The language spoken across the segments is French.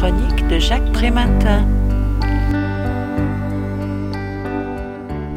chronique de Jacques.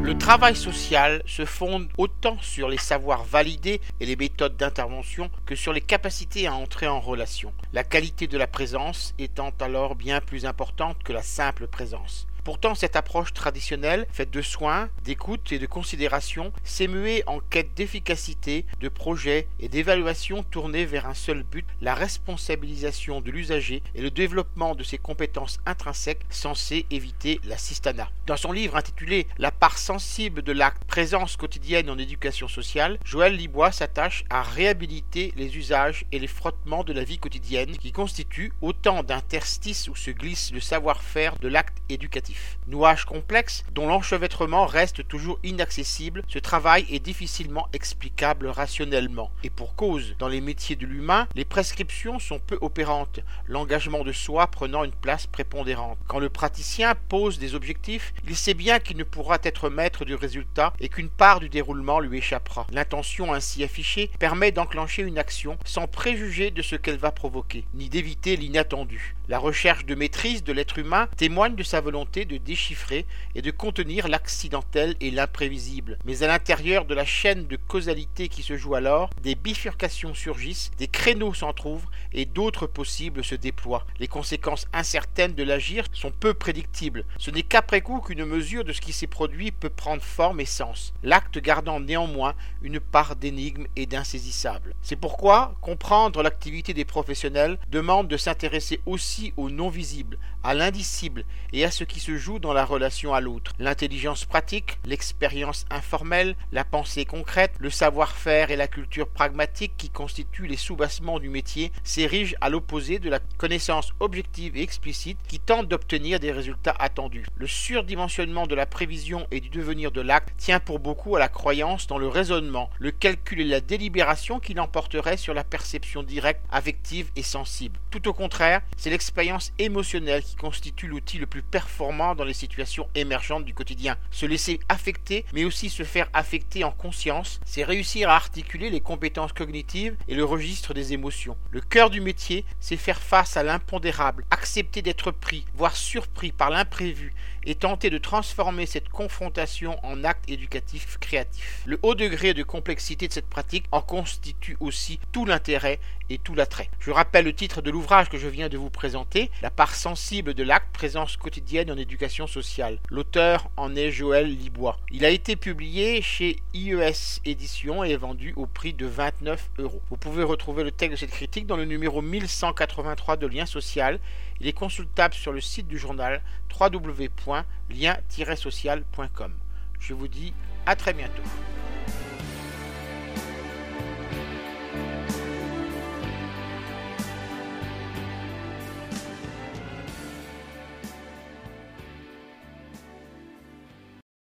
Le travail social se fonde autant sur les savoirs validés et les méthodes d'intervention que sur les capacités à entrer en relation, la qualité de la présence étant alors bien plus importante que la simple présence. Pourtant, cette approche traditionnelle, faite de soins, d'écoute et de considération, s'est muée en quête d'efficacité, de projet et d'évaluation tournée vers un seul but, la responsabilisation de l'usager et le développement de ses compétences intrinsèques censées éviter la cistana. Dans son livre intitulé La part sensible de l'acte présence quotidienne en éducation sociale, Joël Libois s'attache à réhabiliter les usages et les frottements de la vie quotidienne qui constituent autant d'interstices où se glisse le savoir-faire de l'acte éducatif. Nouage complexe dont l'enchevêtrement reste toujours inaccessible, ce travail est difficilement explicable rationnellement. Et pour cause, dans les métiers de l'humain, les prescriptions sont peu opérantes, l'engagement de soi prenant une place prépondérante. Quand le praticien pose des objectifs, il sait bien qu'il ne pourra être maître du résultat et qu'une part du déroulement lui échappera. L'intention ainsi affichée permet d'enclencher une action sans préjuger de ce qu'elle va provoquer, ni d'éviter l'inattendu. La recherche de maîtrise de l'être humain témoigne de sa volonté de déchiffrer et de contenir l'accidentel et l'imprévisible. Mais à l'intérieur de la chaîne de causalité qui se joue alors, des bifurcations surgissent, des créneaux s'entr'ouvrent et d'autres possibles se déploient. Les conséquences incertaines de l'agir sont peu prédictibles. Ce n'est qu'après coup qu'une mesure de ce qui s'est produit peut prendre forme et sens, l'acte gardant néanmoins une part d'énigme et d'insaisissable. C'est pourquoi comprendre l'activité des professionnels demande de s'intéresser aussi au non visible, à l'indicible et à ce qui se joue dans la relation à l'autre. L'intelligence pratique, l'expérience informelle, la pensée concrète, le savoir-faire et la culture pragmatique qui constituent les soubassements du métier s'érigent à l'opposé de la connaissance objective et explicite qui tente d'obtenir des résultats attendus. Le surdimensionnement de la prévision et du devenir de l'acte tient pour beaucoup à la croyance dans le raisonnement, le calcul et la délibération qui l'emporterait sur la perception directe, affective et sensible. Tout au contraire, c'est l'expérience émotionnelle qui constitue l'outil le plus performant dans les situations émergentes du quotidien. Se laisser affecter, mais aussi se faire affecter en conscience, c'est réussir à articuler les compétences cognitives et le registre des émotions. Le cœur du métier, c'est faire face à l'impondérable, accepter d'être pris, voire surpris par l'imprévu et tenter de transformer cette confrontation en acte éducatif créatif. Le haut degré de complexité de cette pratique en constitue aussi tout l'intérêt et tout l'attrait. Je rappelle le titre de l'ouvrage que je viens de vous présenter, La part sensible de l'acte, présence quotidienne en éducation sociale. L'auteur en est Joël Libois. Il a été publié chez IES Éditions et est vendu au prix de 29 euros. Vous pouvez retrouver le texte de cette critique dans le numéro 1183 de Lien Social. Il est consultable sur le site du journal www.lien-social.com. Je vous dis à très bientôt.